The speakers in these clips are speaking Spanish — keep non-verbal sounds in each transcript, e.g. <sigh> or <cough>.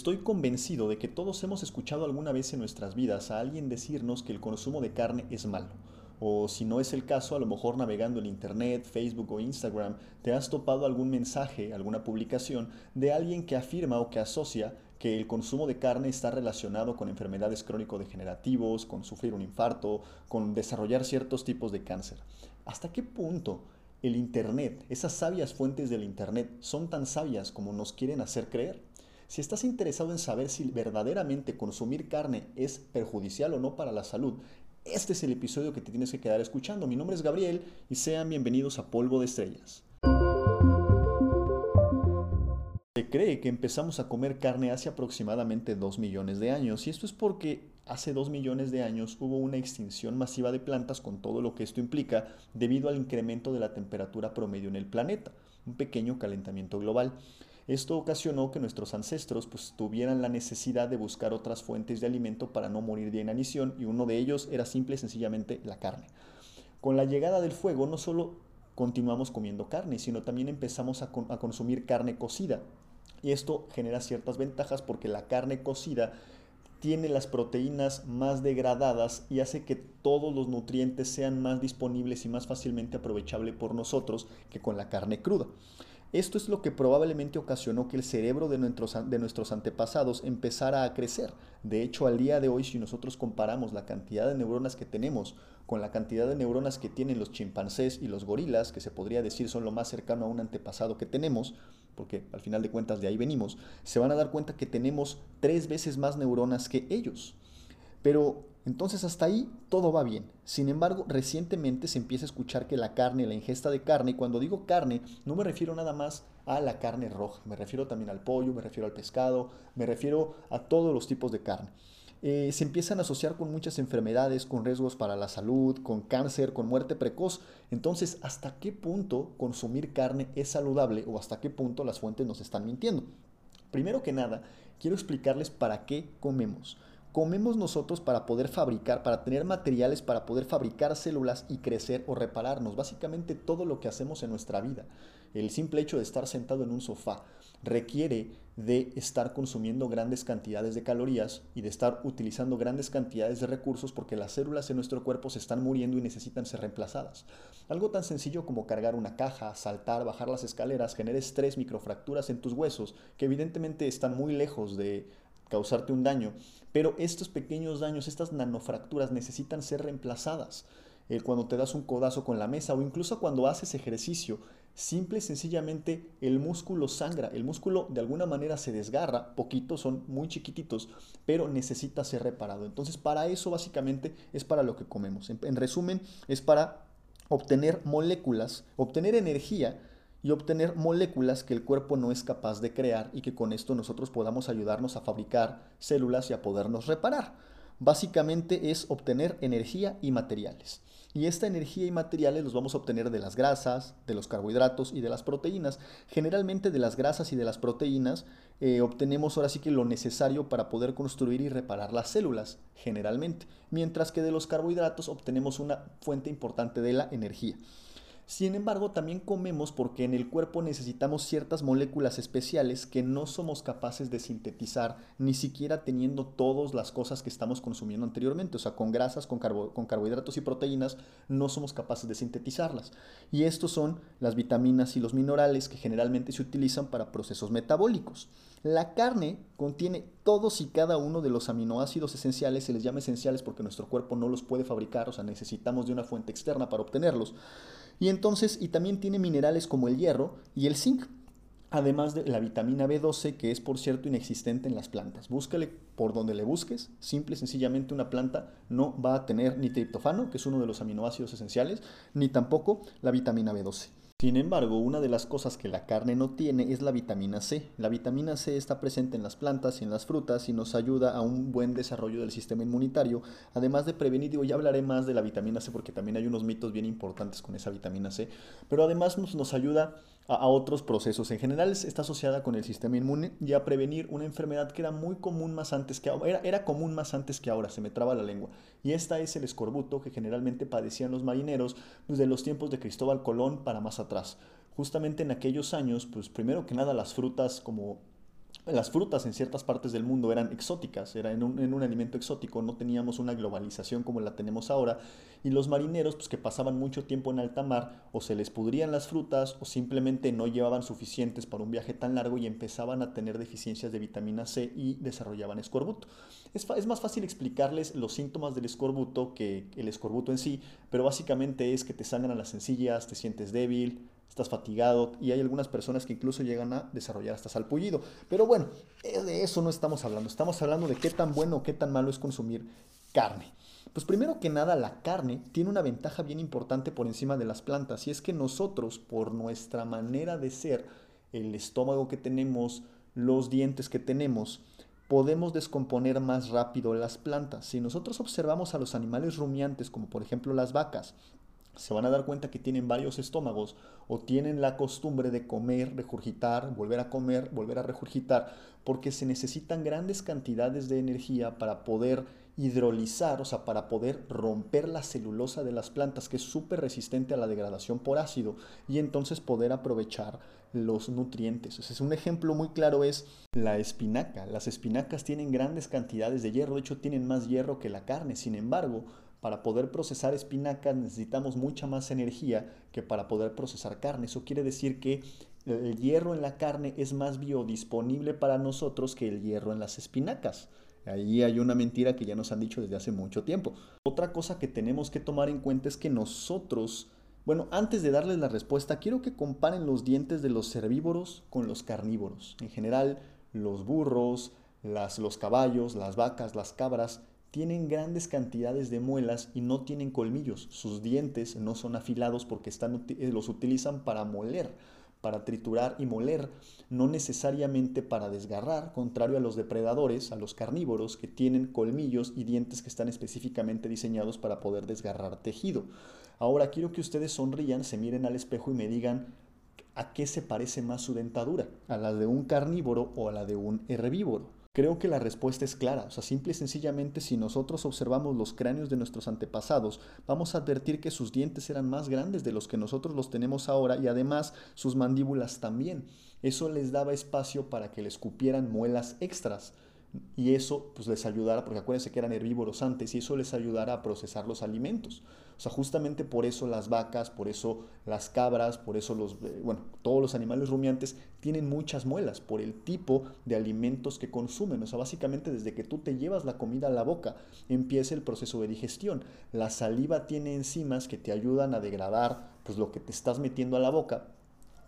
Estoy convencido de que todos hemos escuchado alguna vez en nuestras vidas a alguien decirnos que el consumo de carne es malo. O si no es el caso, a lo mejor navegando en Internet, Facebook o Instagram, te has topado algún mensaje, alguna publicación de alguien que afirma o que asocia que el consumo de carne está relacionado con enfermedades crónico-degenerativos, con sufrir un infarto, con desarrollar ciertos tipos de cáncer. ¿Hasta qué punto el Internet, esas sabias fuentes del Internet, son tan sabias como nos quieren hacer creer? Si estás interesado en saber si verdaderamente consumir carne es perjudicial o no para la salud, este es el episodio que te tienes que quedar escuchando. Mi nombre es Gabriel y sean bienvenidos a Polvo de Estrellas. Se cree que empezamos a comer carne hace aproximadamente 2 millones de años y esto es porque hace 2 millones de años hubo una extinción masiva de plantas con todo lo que esto implica debido al incremento de la temperatura promedio en el planeta, un pequeño calentamiento global. Esto ocasionó que nuestros ancestros pues, tuvieran la necesidad de buscar otras fuentes de alimento para no morir de inanición y uno de ellos era simple y sencillamente la carne. Con la llegada del fuego no solo continuamos comiendo carne, sino también empezamos a, a consumir carne cocida. Y esto genera ciertas ventajas porque la carne cocida tiene las proteínas más degradadas y hace que todos los nutrientes sean más disponibles y más fácilmente aprovechables por nosotros que con la carne cruda. Esto es lo que probablemente ocasionó que el cerebro de nuestros, de nuestros antepasados empezara a crecer. De hecho, al día de hoy, si nosotros comparamos la cantidad de neuronas que tenemos con la cantidad de neuronas que tienen los chimpancés y los gorilas, que se podría decir son lo más cercano a un antepasado que tenemos, porque al final de cuentas de ahí venimos, se van a dar cuenta que tenemos tres veces más neuronas que ellos. Pero entonces hasta ahí todo va bien. Sin embargo, recientemente se empieza a escuchar que la carne, la ingesta de carne, y cuando digo carne, no me refiero nada más a la carne roja, me refiero también al pollo, me refiero al pescado, me refiero a todos los tipos de carne. Eh, se empiezan a asociar con muchas enfermedades, con riesgos para la salud, con cáncer, con muerte precoz. Entonces, ¿hasta qué punto consumir carne es saludable o hasta qué punto las fuentes nos están mintiendo? Primero que nada, quiero explicarles para qué comemos comemos nosotros para poder fabricar, para tener materiales para poder fabricar células y crecer o repararnos. Básicamente todo lo que hacemos en nuestra vida. El simple hecho de estar sentado en un sofá requiere de estar consumiendo grandes cantidades de calorías y de estar utilizando grandes cantidades de recursos porque las células en nuestro cuerpo se están muriendo y necesitan ser reemplazadas. Algo tan sencillo como cargar una caja, saltar, bajar las escaleras, genera estrés, microfracturas en tus huesos que evidentemente están muy lejos de causarte un daño. Pero estos pequeños daños, estas nanofracturas necesitan ser reemplazadas. Eh, cuando te das un codazo con la mesa o incluso cuando haces ejercicio, simple y sencillamente el músculo sangra, el músculo de alguna manera se desgarra, poquitos, son muy chiquititos, pero necesita ser reparado. Entonces para eso básicamente es para lo que comemos. en resumen, es para obtener moléculas, obtener energía y obtener moléculas que el cuerpo no es capaz de crear y que con esto nosotros podamos ayudarnos a fabricar células y a podernos reparar. Básicamente es obtener energía y materiales. Y esta energía y materiales los vamos a obtener de las grasas, de los carbohidratos y de las proteínas. Generalmente de las grasas y de las proteínas eh, obtenemos ahora sí que lo necesario para poder construir y reparar las células, generalmente. Mientras que de los carbohidratos obtenemos una fuente importante de la energía. Sin embargo, también comemos porque en el cuerpo necesitamos ciertas moléculas especiales que no somos capaces de sintetizar, ni siquiera teniendo todas las cosas que estamos consumiendo anteriormente. O sea, con grasas, con, con carbohidratos y proteínas, no somos capaces de sintetizarlas. Y estos son las vitaminas y los minerales que generalmente se utilizan para procesos metabólicos. La carne contiene todos y cada uno de los aminoácidos esenciales, se les llama esenciales porque nuestro cuerpo no los puede fabricar, o sea, necesitamos de una fuente externa para obtenerlos. Y entonces, y también tiene minerales como el hierro y el zinc, además de la vitamina B12, que es por cierto inexistente en las plantas. Búscale por donde le busques, simple y sencillamente una planta no va a tener ni triptofano, que es uno de los aminoácidos esenciales, ni tampoco la vitamina B12. Sin embargo, una de las cosas que la carne no tiene es la vitamina C. La vitamina C está presente en las plantas y en las frutas y nos ayuda a un buen desarrollo del sistema inmunitario, además de prevenir, digo, ya hablaré más de la vitamina C porque también hay unos mitos bien importantes con esa vitamina C, pero además nos, ayuda a, otros procesos. En general está asociada con el sistema inmune y a prevenir una enfermedad que era muy común más antes que ahora, era, era común más antes que ahora, se me traba la lengua. Y esta es el escorbuto que generalmente padecían los marineros desde los tiempos de Cristóbal Colón para más atrás. Justamente en aquellos años, pues primero que nada las frutas como las frutas en ciertas partes del mundo eran exóticas, era en un, alimento exótico, no teníamos una globalización como la tenemos ahora, y los marineros pues, que pasaban mucho tiempo en alta mar o se les pudrían las frutas o simplemente no llevaban suficientes para un viaje tan largo y empezaban a tener deficiencias de vitamina C y desarrollaban escorbuto. Es, es más fácil explicarles los síntomas del escorbuto que el escorbuto en sí, pero básicamente es que te sangran las sencillas, te sientes débil, estás fatigado y hay algunas personas que incluso llegan a desarrollar hasta salpullido. Pero bueno, eh, de eso no estamos hablando, estamos hablando de qué tan bueno o qué tan malo es consumir carne. Pues primero que nada, la carne tiene una ventaja bien importante por encima de las plantas y es que nosotros, por nuestra manera de ser, el estómago que tenemos, los dientes que tenemos, podemos descomponer más rápido las plantas. Si nosotros observamos a los animales rumiantes, como por ejemplo las vacas, se van a dar cuenta que tienen varios estómagos o tienen la costumbre de comer, regurgitar, volver a comer, volver a regurgitar, porque se necesitan grandes cantidades de energía para poder hidrolizar, o sea, para poder romper la celulosa de las plantas, que es súper resistente a la degradación por ácido, y entonces poder aprovechar los nutrientes. es un ejemplo muy claro es la espinaca. Las espinacas tienen grandes cantidades de hierro, de hecho tienen más hierro que la carne, sin embargo, para poder procesar espinacas necesitamos mucha más energía que para poder procesar carne. Eso quiere decir que el hierro en la carne es más biodisponible para nosotros que el hierro en las espinacas. Ahí hay una mentira que ya nos han dicho desde hace mucho tiempo. Otra cosa que tenemos que tomar en cuenta es que nosotros, bueno, antes de darles la respuesta, quiero que comparen los dientes de los herbívoros con los carnívoros. En general, los burros, las, los caballos, las vacas, las cabras, tienen grandes cantidades de muelas y no tienen colmillos. Sus dientes no son afilados porque eh, los utilizan para moler, para triturar y moler, no necesariamente para desgarrar, contrario a los depredadores, a los carnívoros, que tienen colmillos y dientes que están específicamente diseñados para poder desgarrar tejido. Ahora quiero que ustedes sonrían, se miren al espejo y me digan a qué se parece más su dentadura, a la de un carnívoro o a la de un herbívoro. Creo que la respuesta es clara, o sea, simple y sencillamente si nosotros observamos los cráneos de nuestros antepasados, vamos a advertir que sus dientes eran más grandes de los que nosotros los tenemos ahora y además sus mandíbulas también. Eso les daba espacio para que les cupieran muelas extras y eso pues les ayudara, porque acuérdense que eran herbívoros antes, y eso les ayudara a procesar los alimentos. O sea, justamente por eso las vacas, por eso las cabras, por eso los, eh, bueno, todos los animales rumiantes tienen muchas muelas, por el tipo de alimentos que consumen. O sea, básicamente desde que tú te llevas la comida a la boca, empieza el proceso de digestión. La saliva tiene enzimas que te ayudan a degradar pues lo que te estás metiendo a la boca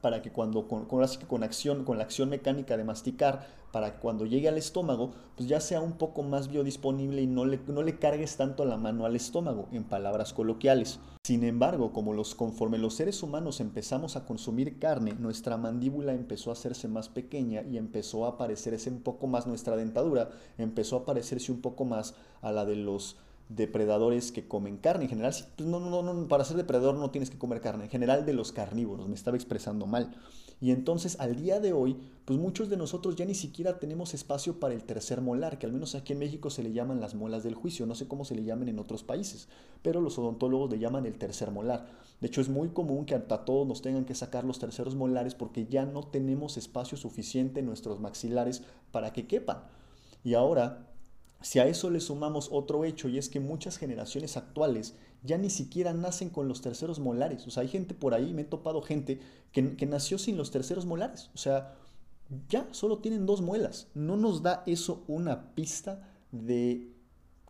para que cuando con, con, acción, con la acción mecánica de masticar, para que cuando llegue al estómago, pues ya sea un poco más biodisponible y no le, no le cargues tanto la mano al estómago, en palabras coloquiales. Sin embargo, como los, conforme los seres humanos empezamos a consumir carne, nuestra mandíbula empezó a hacerse más pequeña y empezó a parecerse un poco más nuestra dentadura, empezó a parecerse un poco más a la de los depredadores que comen carne. En general, no, no, no, para ser depredador no tienes que comer carne. En general de los carnívoros, me estaba expresando mal. Y entonces al día de hoy, pues muchos de nosotros ya ni siquiera tenemos espacio para el tercer molar, que al menos aquí en México se le llaman las muelas del juicio, no sé cómo se le llaman en otros países, pero los odontólogos le llaman el tercer molar. De hecho es muy común que a todos nos tengan que sacar los terceros molares porque ya no tenemos espacio suficiente en nuestros maxilares para que quepan. Y ahora si a eso le sumamos otro hecho y es que muchas generaciones actuales ya ni siquiera nacen con los terceros molares. O sea, hay gente por ahí, me he topado gente que, que, nació sin los terceros molares. O sea, ya solo tienen dos muelas. ¿No nos da eso una pista de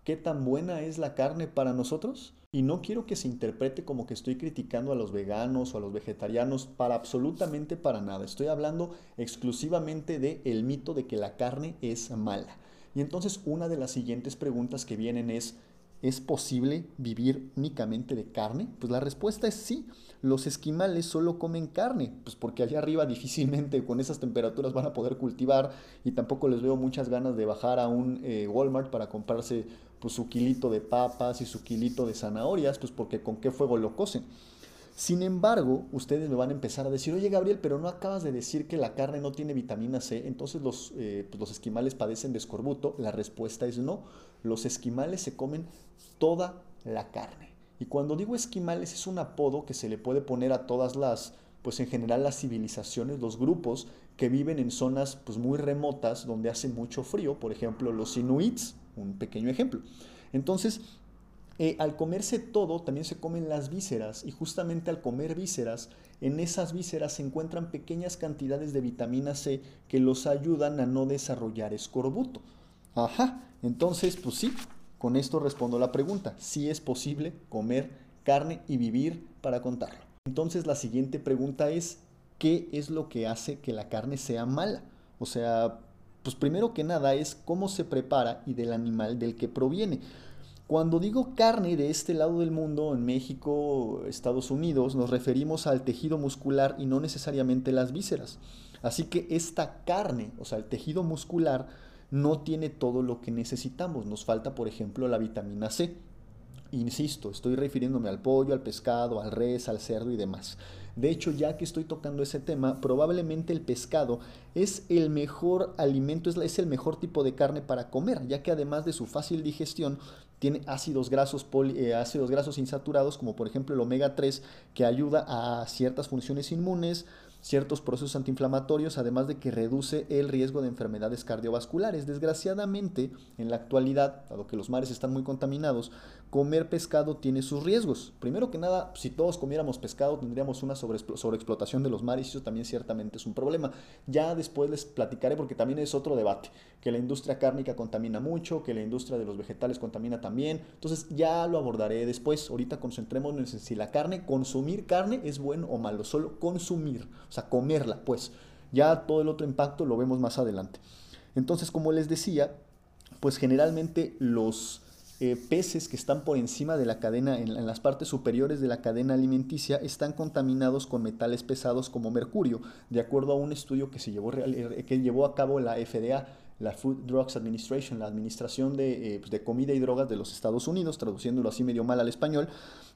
qué tan buena es la carne para nosotros? Y no quiero que se interprete como que estoy criticando a los veganos o a los vegetarianos para absolutamente para nada. Estoy hablando exclusivamente de el mito de que la carne es mala. Y entonces una de las siguientes preguntas que vienen es, ¿es posible vivir únicamente de carne? Pues la respuesta es sí. Los esquimales solo comen carne, pues porque allá arriba <laughs> difícilmente con esas temperaturas van a poder cultivar y tampoco les veo muchas ganas de bajar a un eh, Walmart para comprarse pues, su kilito de papas y su kilito de zanahorias, pues porque con qué fuego lo cocen. Sin embargo, ustedes me van a empezar a decir, oye Gabriel, pero no acabas de decir que la carne no tiene vitamina C, entonces los, eh, pues los esquimales padecen de escorbuto. La respuesta es no, los esquimales se comen toda la carne. Y cuando digo esquimales es un apodo que se le puede poner a todas las, pues en general las civilizaciones, los grupos que viven en zonas pues, muy remotas donde hace mucho frío, por ejemplo los inuits, un pequeño ejemplo. Entonces, eh, al comerse todo, también se comen las vísceras y justamente al comer vísceras, en esas vísceras se encuentran pequeñas cantidades de vitamina C que los ayudan a no desarrollar escorbuto. Ajá, entonces, pues sí, con esto respondo la pregunta. Si es posible comer carne y vivir para contarlo. Entonces la siguiente pregunta es, ¿qué es lo que hace que la carne sea mala? O sea, pues primero que nada es cómo se prepara y del animal del que proviene. Cuando digo carne de este lado del mundo, en México, Estados Unidos, nos referimos al tejido muscular y no necesariamente las vísceras. Así que esta carne, o sea, el tejido muscular, no tiene todo lo que necesitamos. Nos falta, por ejemplo, la vitamina C. Insisto, estoy refiriéndome al pollo, al pescado, al res, al cerdo y demás. De hecho, ya que estoy tocando ese tema, probablemente el pescado es el mejor alimento, es, el mejor tipo de carne para comer, ya que además de su fácil digestión, tiene ácidos grasos, eh, ácidos grasos insaturados, como por ejemplo el omega 3, que ayuda a ciertas funciones inmunes, ciertos procesos antiinflamatorios, además de que reduce el riesgo de enfermedades cardiovasculares. Desgraciadamente, en la actualidad, dado que los mares están muy contaminados, comer pescado tiene sus riesgos. Primero que nada, si todos comiéramos pescado, tendríamos una sobreexplotación de los mares y eso también ciertamente es un problema. Ya después les platicaré porque también es otro debate, que la industria cárnica contamina mucho, que la industria de los vegetales contamina también. Entonces ya lo abordaré después. Ahorita concentrémonos en si la carne, consumir carne es bueno o malo, solo consumir o sea, comerla, pues. Ya todo el otro impacto lo vemos más adelante. Entonces, como les decía, pues generalmente los eh, peces que están por encima de la cadena, en, las partes superiores de la cadena alimenticia, están contaminados con metales pesados como mercurio, de acuerdo a un estudio que, se llevó, eh, que llevó a cabo la FDA la Food Drugs Administration, la Administración de, eh, pues, de, Comida y Drogas de los Estados Unidos, traduciéndolo así medio mal al español,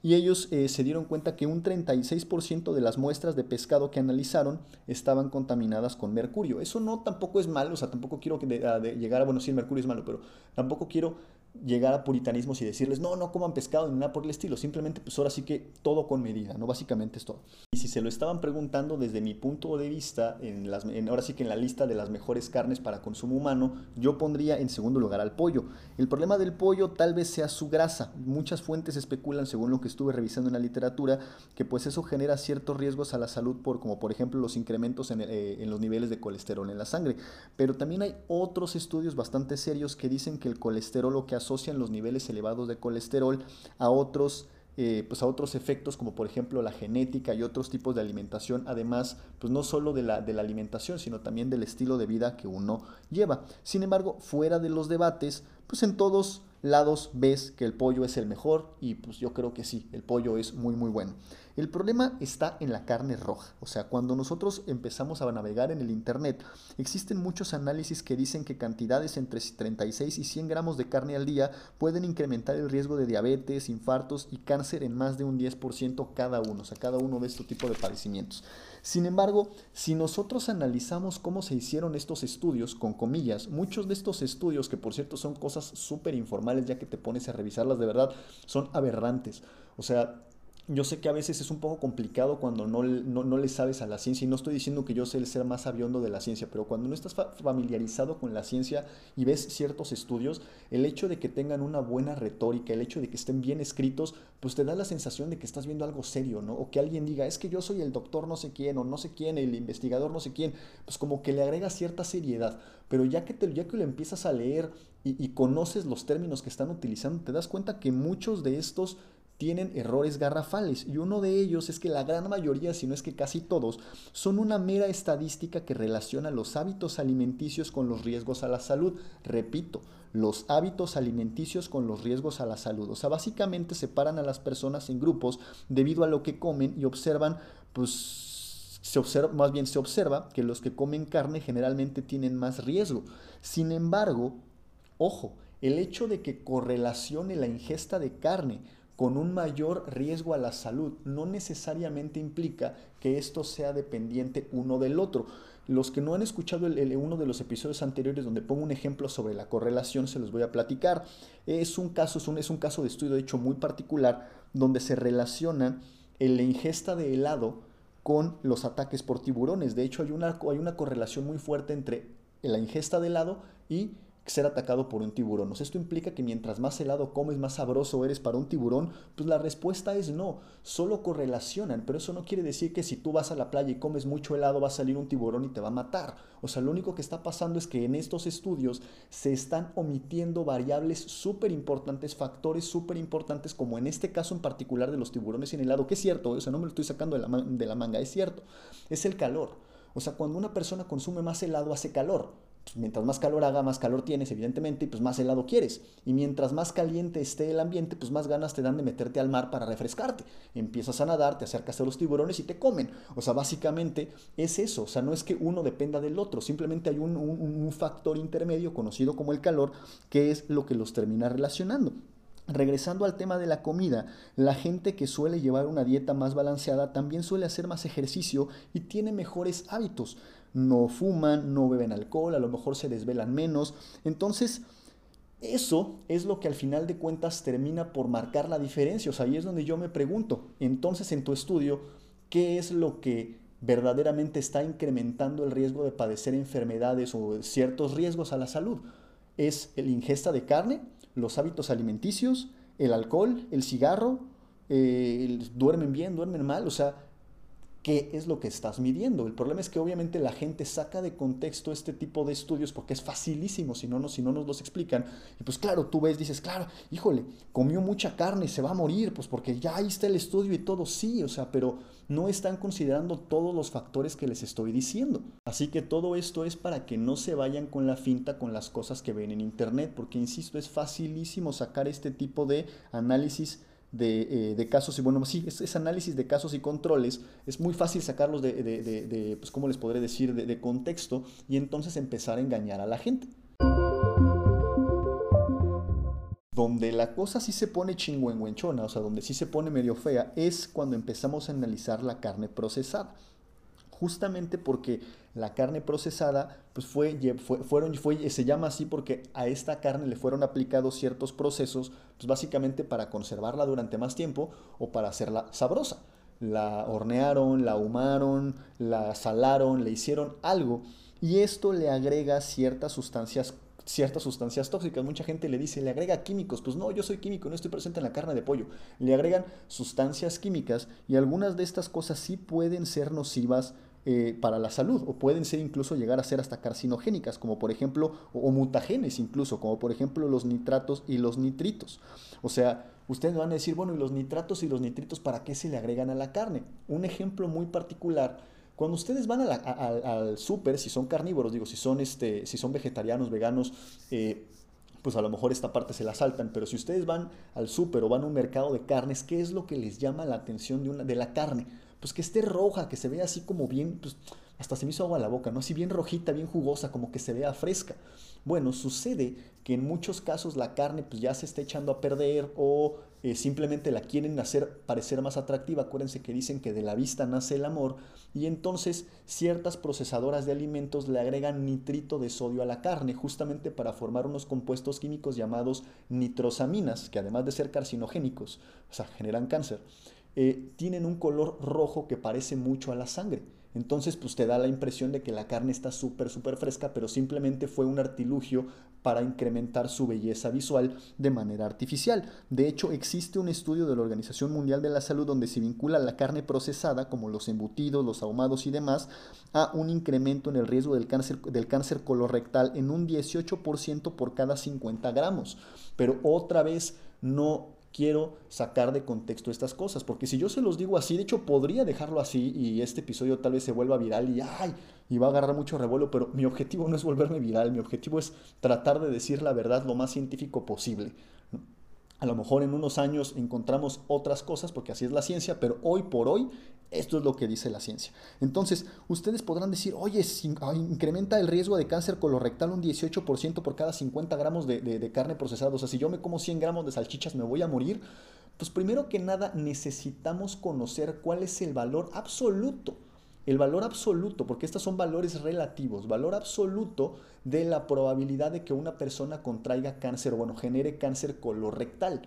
y ellos se dieron cuenta que un 36% de las muestras de pescado que analizaron estaban contaminadas con mercurio. Eso no tampoco es malo, o sea, tampoco quiero que llegar a, bueno, sí, el mercurio es malo, pero tampoco quiero llegar a puritanismos y decirles, no, no coman pescado ni nada por el estilo, simplemente pues ahora sí que todo con medida, ¿no? Básicamente es todo. Y si se lo estaban preguntando desde mi punto de vista, en las, ahora sí que en la lista de las mejores carnes para consumo humano, yo pondría en segundo lugar al pollo. El problema del pollo tal vez sea su grasa. Muchas fuentes especulan, según lo que estuve revisando en la literatura, que pues eso genera ciertos riesgos a la salud, por, como por ejemplo los incrementos en, eh, los niveles de colesterol en la sangre. Pero también hay otros estudios bastante serios que dicen que el colesterol lo que hace asocian los niveles elevados de colesterol a otros eh, pues a otros efectos como por ejemplo la genética y otros tipos de alimentación, además pues no solo de la, de la alimentación, sino también del estilo de vida que uno lleva. Sin embargo, fuera de los debates, pues en todos lados ves que el pollo es el mejor y pues yo creo que sí, el pollo es muy muy bueno. El problema está en la carne roja, o sea, cuando nosotros empezamos a navegar en el Internet, existen muchos análisis que dicen que cantidades entre 36 y 100 gramos de carne al día pueden incrementar el riesgo de diabetes, infartos y cáncer en más de un 10% cada uno, o sea, cada uno de estos tipos de padecimientos. Sin embargo, si nosotros analizamos cómo se hicieron estos estudios, con comillas, muchos de estos estudios, que por cierto son cosas súper informales ya que te pones a revisarlas de verdad, son aberrantes. O sea, yo sé que a veces es un poco complicado cuando no, no, le sabes a la ciencia y no estoy diciendo que yo sé el ser más sabiondo de la ciencia, pero cuando no estás familiarizado con la ciencia y ves ciertos estudios, el hecho de que tengan una buena retórica, el hecho de que estén bien escritos, pues te da la sensación de que estás viendo algo serio, ¿no? O que alguien diga, es que yo soy el doctor no sé quién o no sé quién, el investigador no sé quién, pues como que le agrega cierta seriedad, pero ya que, te, ya que lo empiezas a leer y, y conoces los términos que están utilizando, te das cuenta que muchos de estos tienen errores garrafales y uno de ellos es que la gran mayoría, si no es que casi todos, son una mera estadística que relaciona los hábitos alimenticios con los riesgos a la salud. Repito, los hábitos alimenticios con los riesgos a la salud. O sea, básicamente separan a las personas en grupos debido a lo que comen y observan, pues se observa, más bien se observa que los que comen carne generalmente tienen más riesgo. Sin embargo, ojo, el hecho de que correlacione la ingesta de carne con un mayor riesgo a la salud. No necesariamente implica que esto sea dependiente uno del otro. Los que no han escuchado el, uno de los episodios anteriores donde pongo un ejemplo sobre la correlación, se los voy a platicar. Es un caso, es un, es un caso de estudio de hecho muy particular donde se relaciona la ingesta de helado con los ataques por tiburones. De hecho, hay una, hay una correlación muy fuerte entre la ingesta de helado y ser atacado por un tiburón. esto implica que mientras más helado comes, más sabroso eres para un tiburón. Pues la respuesta es no, solo correlacionan, pero eso no quiere decir que si tú vas a la playa y comes mucho helado va a salir un tiburón y te va a matar. O sea, lo único que está pasando es que en estos estudios se están omitiendo variables súper importantes, factores súper importantes, como en este caso en particular de los tiburones en helado, que es cierto, o sea, no me lo estoy sacando de la, de la manga, es cierto, es el calor. O sea, cuando una persona consume más helado hace calor. Pues, mientras más calor haga, más calor tienes, evidentemente, y pues más helado quieres. Y mientras más caliente esté el ambiente, pues más ganas te dan de meterte al mar para refrescarte. Empiezas a nadar, te acercas a los tiburones y te comen. O sea, básicamente es eso. O sea, no es que uno dependa del otro, simplemente hay un, un factor intermedio conocido como el calor, que es lo que los termina relacionando. Regresando al tema de la comida, la gente que suele llevar una dieta más balanceada también suele hacer más ejercicio y tiene mejores hábitos no fuman, no beben alcohol, a lo mejor se desvelan menos. Entonces, eso es lo que al final de cuentas termina por marcar la diferencia. O sea, ahí es donde yo me pregunto, entonces en tu estudio, ¿qué es lo que verdaderamente está incrementando el riesgo de padecer enfermedades o ciertos riesgos a la salud? ¿Es el ingesta de carne, los hábitos alimenticios, el alcohol, el cigarro? Eh, ¿Duermen bien, duermen mal? O sea, qué es lo que estás midiendo. El problema es que obviamente la gente saca de contexto este tipo de estudios porque es facilísimo si no, si no nos los explican. Y pues claro, tú ves, dices, claro, híjole, comió mucha carne, se va a morir, pues porque ya ahí está el estudio y todo, sí, o sea, pero no están considerando todos los factores que les estoy diciendo. Así que todo esto es para que no se vayan con la finta con las cosas que ven en Internet, porque insisto, es facilísimo sacar este tipo de análisis eh, de, casos y bueno, sí, es, análisis de casos y controles, es muy fácil sacarlos de, de, pues, ¿cómo les podré decir?, de, contexto y entonces empezar a engañar a la gente. Donde la cosa sí se pone chingüengüenchona, o sea, donde sí se pone medio fea, es cuando empezamos a analizar la carne procesada justamente porque la carne procesada pues fue, fueron, fue, se llama así porque a esta carne le fueron aplicados ciertos procesos, pues básicamente para conservarla durante más tiempo o para hacerla sabrosa. La hornearon, la ahumaron, la salaron, le hicieron algo y esto le agrega ciertas sustancias ciertas sustancias tóxicas. Mucha gente le dice, le agrega químicos. Pues no, yo soy químico, no estoy presente en la carne de pollo. Le agregan sustancias químicas y algunas de estas cosas sí pueden ser nocivas eh, para la salud o pueden ser incluso llegar a ser hasta carcinogénicas, como por ejemplo, o, mutagenes incluso, como por ejemplo los nitratos y los nitritos. O sea, ustedes van a decir, bueno, ¿y los nitratos y los nitritos para qué se le agregan a la carne? Un ejemplo muy particular. Cuando ustedes van al súper, si son carnívoros, digo, si son, este, si son vegetarianos, veganos, eh, pues a lo mejor esta parte se la saltan, pero si ustedes van al súper o van a un mercado de carnes, ¿qué es lo que les llama la atención de, una, de la carne? Pues que esté roja, que se vea así como bien, pues hasta se me hizo agua la boca, ¿no? Así bien rojita, bien jugosa, como que se vea fresca. Bueno, sucede que en muchos casos la carne pues ya se está echando a perder o eh, simplemente la quieren hacer parecer más atractiva. Acuérdense que dicen que de la vista nace el amor y entonces ciertas procesadoras de alimentos le agregan nitrito de sodio a la carne justamente para formar unos compuestos químicos llamados nitrosaminas, que además de ser carcinogénicos, o sea, generan cáncer. Eh, tienen un color rojo que parece mucho a la sangre. Entonces, pues te da la impresión de que la carne está súper, súper fresca, pero simplemente fue un artilugio para incrementar su belleza visual de manera artificial. De hecho, existe un estudio de la Organización Mundial de la Salud donde se vincula la carne procesada, como los embutidos, los ahumados y demás, a un incremento en el riesgo del cáncer, del cáncer colorectal en un 18% por cada 50 gramos. Pero otra vez, no quiero sacar de contexto estas cosas, porque si yo se los digo así, de hecho podría dejarlo así y este episodio tal vez se vuelva viral y ay, y va a agarrar mucho revuelo, pero mi objetivo no es volverme viral, mi objetivo es tratar de decir la verdad lo más científico posible. A lo mejor en unos años encontramos otras cosas, porque así es la ciencia, pero hoy por hoy esto es lo que dice la ciencia. Entonces, ustedes podrán decir, oye, incrementa el riesgo de cáncer colorectal un 18% por cada 50 gramos de, de, carne procesada. O sea, si yo me como 100 gramos de salchichas, ¿me voy a morir? Pues primero que nada necesitamos conocer cuál es el valor absoluto el valor absoluto, porque estos son valores relativos, valor absoluto de la probabilidad de que una persona contraiga cáncer, bueno, genere cáncer colorectal.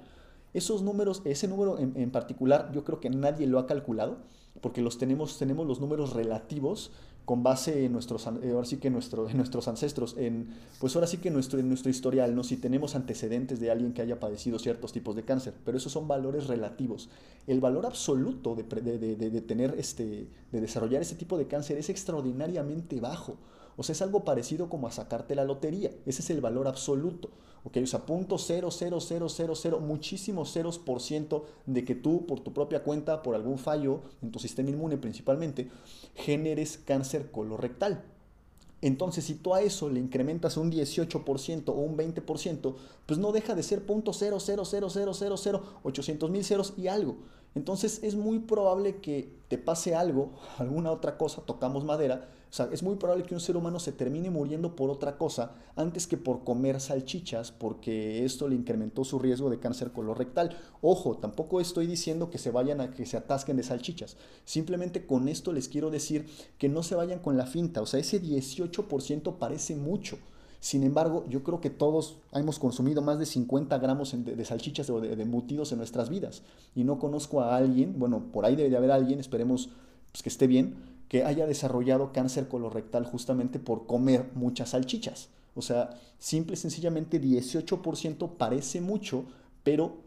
Esos números, ese número en, particular, yo creo que nadie lo ha calculado, porque los tenemos, tenemos los números relativos con base en nuestros, eh, ahora sí que en nuestros ancestros, en, pues ahora sí que nuestro, en nuestro historial, ¿no? si tenemos antecedentes de alguien que haya padecido ciertos tipos de cáncer, pero esos son valores relativos. El valor absoluto de, de, de, tener este, de desarrollar ese tipo de cáncer es extraordinariamente bajo. O sea, es algo parecido como a sacarte la lotería. Ese es el valor absoluto. ¿ok? O sea, punto cero, cero, cero, muchísimos ceros por ciento de que tú, por tu propia cuenta, por algún fallo en tu sistema inmune principalmente, generes cáncer colorectal. Entonces, si tú a eso le incrementas un 18% o un 20%, pues no deja de ser punto cero, cero, cero, cero, cero, cero, 800 mil ceros y algo. Entonces, es muy probable que te pase algo, alguna otra cosa, tocamos madera, o sea, es muy probable que un ser humano se termine muriendo por otra cosa antes que por comer salchichas, porque esto le incrementó su riesgo de cáncer colorectal. Ojo, tampoco estoy diciendo que se vayan a que se atasquen de salchichas. Simplemente con esto les quiero decir que no se vayan con la finta. O sea, ese 18% parece mucho. Sin embargo, yo creo que todos hemos consumido más de 50 gramos de, salchichas o de, embutidos en nuestras vidas. Y no conozco a alguien, bueno, por ahí debe de haber alguien, esperemos pues, que esté bien, que haya desarrollado cáncer colorectal justamente por comer muchas salchichas. O sea, simple y sencillamente 18% parece mucho, pero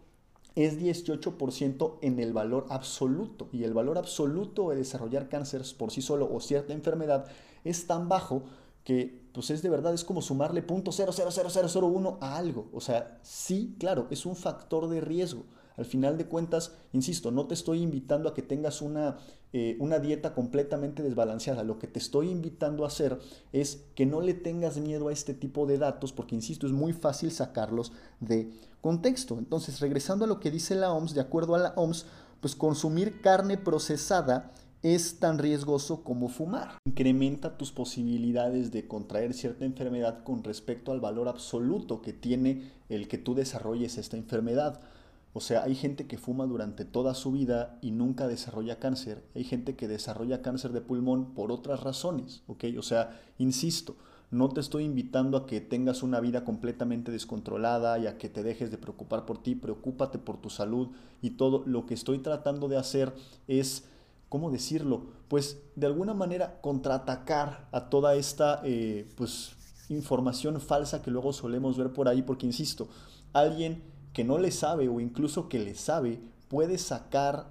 es 18% en el valor absoluto. Y el valor absoluto de desarrollar cáncer por sí solo o cierta enfermedad es tan bajo que pues es de verdad, es como sumarle .00001 a algo. O sea, sí, claro, es un factor de riesgo. Al final de cuentas, insisto, no te estoy invitando a que tengas una, eh, una dieta completamente desbalanceada. Lo que te estoy invitando a hacer es que no le tengas miedo a este tipo de datos, porque, insisto, es muy fácil sacarlos de contexto. Entonces, regresando a lo que dice la OMS, de acuerdo a la OMS, pues consumir carne procesada es tan riesgoso como fumar. Incrementa tus posibilidades de contraer cierta enfermedad con respecto al valor absoluto que tiene el que tú desarrolles esta enfermedad. O sea, hay gente que fuma durante toda su vida y nunca desarrolla cáncer. Hay gente que desarrolla cáncer de pulmón por otras razones, ¿ok? O sea, insisto, no te estoy invitando a que tengas una vida completamente descontrolada y a que te dejes de preocupar por ti. Preocúpate por tu salud y todo. Lo que estoy tratando de hacer es, ¿cómo decirlo? Pues de alguna manera contraatacar a toda esta, eh, pues, información falsa que luego solemos ver por ahí, porque, insisto, alguien que no le sabe o incluso que le sabe puede sacar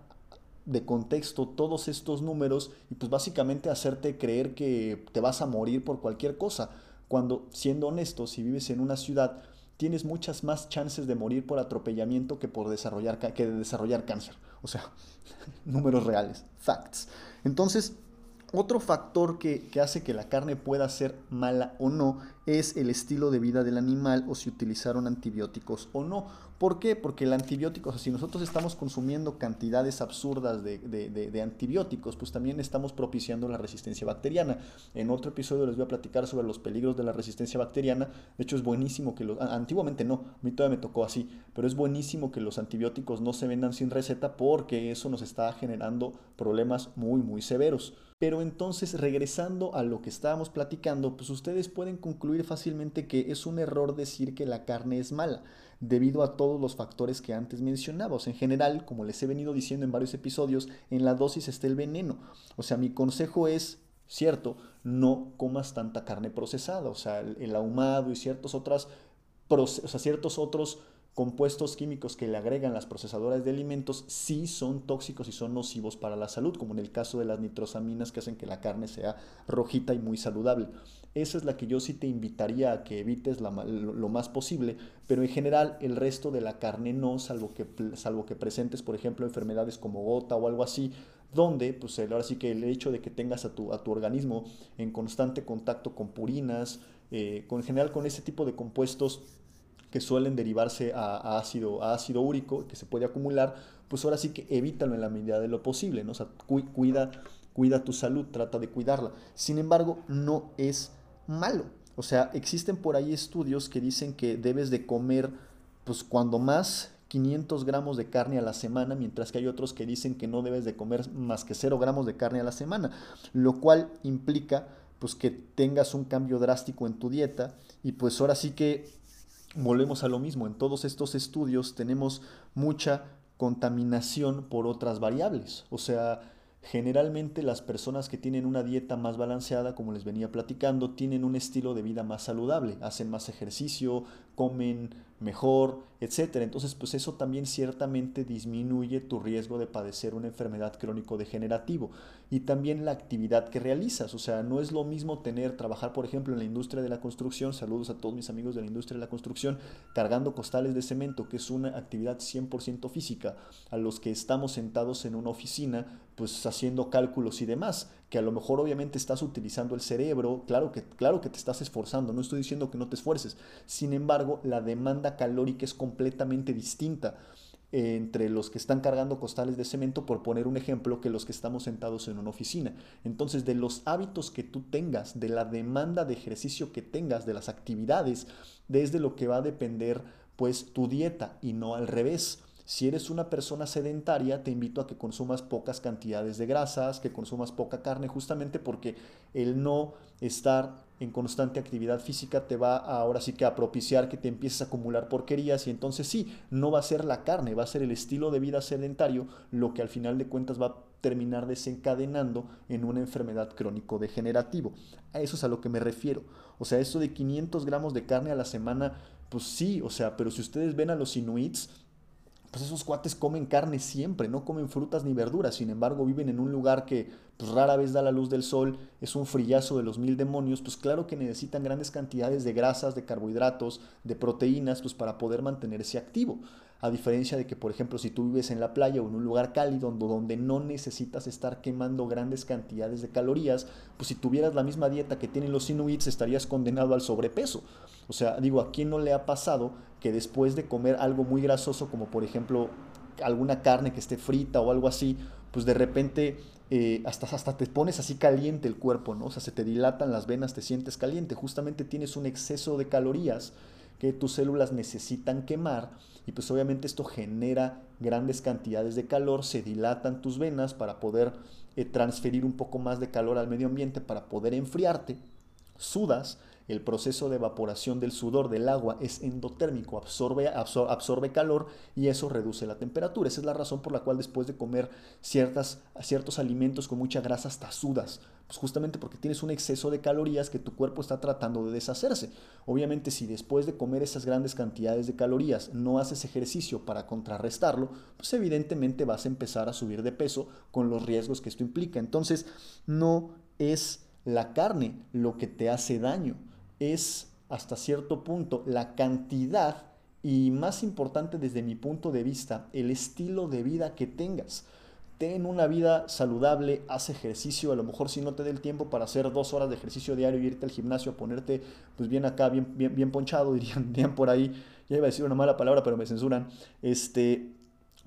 de contexto todos estos números y pues básicamente hacerte creer que te vas a morir por cualquier cosa, cuando siendo honesto, si vives en una ciudad, tienes muchas más chances de morir por atropellamiento que por desarrollar que de desarrollar cáncer. O sea, <laughs> números reales, facts. Entonces, otro factor que, hace que la carne pueda ser mala o no es el estilo de vida del animal o si utilizaron antibióticos o no. ¿Por qué? Porque el antibiótico, o sea, si nosotros estamos consumiendo cantidades absurdas de, antibióticos, pues también estamos propiciando la resistencia bacteriana. En otro episodio les voy a platicar sobre los peligros de la resistencia bacteriana. De hecho, es buenísimo que los... Antiguamente no, a mí todavía me tocó así, pero es buenísimo que los antibióticos no se vendan sin receta porque eso nos está generando problemas muy, muy severos. Pero entonces, regresando a lo que estábamos platicando, pues ustedes pueden concluir fácilmente que es un error decir que la carne es mala, debido a todos los factores que antes mencionamos. En general, como les he venido diciendo en varios episodios, en la dosis está el veneno. O sea, mi consejo es, cierto, no comas tanta carne procesada, o sea, el, ahumado y ciertos otras, o sea, ciertos otros compuestos químicos que le agregan las procesadoras de alimentos sí son tóxicos y son nocivos para la salud, como en el caso de las nitrosaminas que hacen que la carne sea rojita y muy saludable. Esa es la que yo sí te invitaría a que evites lo, más posible, pero en general el resto de la carne no, salvo que, salvo que presentes, por ejemplo, enfermedades como gota o algo así, donde, pues ahora sí que el hecho de que tengas a tu, a tu organismo en constante contacto con purinas, eh, con, en general con ese tipo de compuestos que suelen derivarse a, ácido, ácido úrico que se puede acumular, pues ahora sí que evítalo en la medida de lo posible, ¿no? O sea, cuida, cuida tu salud, trata de cuidarla. Sin embargo, no es malo. O sea, existen por ahí estudios que dicen que debes de comer, pues cuando más 500 gramos de carne a la semana, mientras que hay otros que dicen que no debes de comer más que 0 gramos de carne a la semana, lo cual implica pues que tengas un cambio drástico en tu dieta y pues ahora sí que volvemos a lo mismo, en todos estos estudios tenemos mucha contaminación por otras variables. O sea, Generalmente las personas que tienen una dieta más balanceada, como les venía platicando, tienen un estilo de vida más saludable, hacen más ejercicio, comen mejor, etc. Entonces, pues eso también ciertamente disminuye tu riesgo de padecer una enfermedad crónico degenerativo y también la actividad que realizas. O sea, no es lo mismo tener, trabajar, por ejemplo, en la industria de la construcción, saludos a todos mis amigos de la industria de la construcción, cargando costales de cemento, que es una actividad 100% física, a los que estamos sentados en una oficina, pues haciendo cálculos y demás, que a lo mejor obviamente estás utilizando el cerebro, claro que, claro que te estás esforzando, no estoy diciendo que no te esfuerces, sin embargo, la demanda calórica es completamente distinta entre los que están cargando costales de cemento, por poner un ejemplo, que los que estamos sentados en una oficina. Entonces, de los hábitos que tú tengas, de la demanda de ejercicio que tengas, de las actividades, desde lo que va a depender pues tu dieta y no al revés. Si eres una persona sedentaria, te invito a que consumas pocas cantidades de grasas, que consumas poca carne, justamente porque el no estar en constante actividad física te va ahora sí que a propiciar que te empieces a acumular porquerías y entonces sí, no va a ser la carne, va a ser el estilo de vida sedentario lo que al final de cuentas va a terminar desencadenando en una enfermedad crónico degenerativo. A eso es a lo que me refiero. O sea, eso de 500 gramos de carne a la semana, pues sí, o sea, pero si ustedes ven a los inuits, pues esos cuates comen carne siempre, no comen frutas ni verduras, sin embargo viven en un lugar que pues rara vez da la luz del sol, es un frillazo de los mil demonios, pues claro que necesitan grandes cantidades de grasas, de carbohidratos, de proteínas, pues para poder mantenerse activo. A diferencia de que, por ejemplo, si tú vives en la playa o en un lugar cálido donde no necesitas estar quemando grandes cantidades de calorías, pues si tuvieras la misma dieta que tienen los inuits estarías condenado al sobrepeso. O sea, digo, ¿a quién no le ha pasado que después de comer algo muy grasoso, como por ejemplo alguna carne que esté frita o algo así, pues de repente eh, hasta, hasta te pones así caliente el cuerpo, ¿no? O sea, se te dilatan las venas, te sientes caliente, justamente tienes un exceso de calorías que tus células necesitan quemar y pues obviamente esto genera grandes cantidades de calor, se dilatan tus venas para poder eh, transferir un poco más de calor al medio ambiente, para poder enfriarte, sudas, el proceso de evaporación del sudor del agua es endotérmico, absorbe, absorbe calor y eso reduce la temperatura. Esa es la razón por la cual después de comer ciertas, ciertos alimentos con mucha grasa hasta sudas. Pues justamente porque tienes un exceso de calorías que tu cuerpo está tratando de deshacerse. Obviamente si después de comer esas grandes cantidades de calorías no haces ejercicio para contrarrestarlo, pues evidentemente vas a empezar a subir de peso con los riesgos que esto implica. Entonces no es la carne lo que te hace daño es hasta cierto punto la cantidad y más importante desde mi punto de vista, el estilo de vida que tengas. Ten una vida saludable, haz ejercicio, a lo mejor si no te dé el tiempo para hacer dos horas de ejercicio diario irte al gimnasio ponerte pues bien acá, bien, bien, bien ponchado, <laughs> dirían, dirían por ahí, ya iba a decir una mala palabra pero me censuran, este,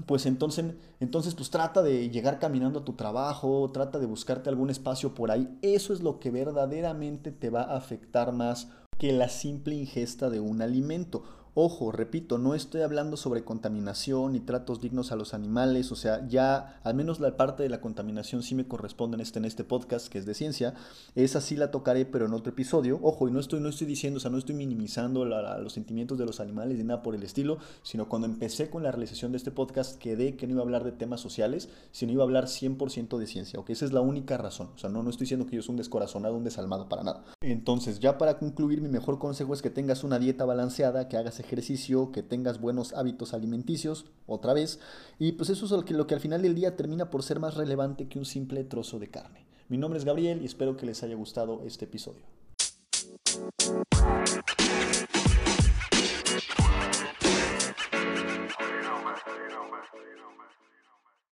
pues entonces, entonces pues trata de llegar caminando a tu trabajo, trata de buscarte algún espacio por ahí. Eso es lo que verdaderamente te va a afectar más que la simple ingesta de un alimento. Ojo, repito, no estoy hablando sobre contaminación y tratos dignos a los animales, o sea, ya al menos la parte de la contaminación sí me corresponde en este, en este podcast, que es de ciencia, esa sí la tocaré, pero en otro episodio. Ojo, y no estoy, no estoy diciendo, o sea, no estoy minimizando los sentimientos de los animales ni nada por el estilo, sino cuando empecé con la realización de este podcast quedé que no iba a hablar de temas sociales, sino iba a hablar 100% de ciencia, ok, esa es la única razón, o sea, no, no estoy diciendo que yo soy un descorazonado, un desalmado, para nada. Entonces, ya para concluir, mi mejor consejo es que tengas una dieta balanceada, que hagas ejercicio, que tengas buenos hábitos alimenticios, otra vez, y pues eso es lo que, al final del día termina por ser más relevante que un simple trozo de carne. Mi nombre es Gabriel y espero que les haya gustado este episodio.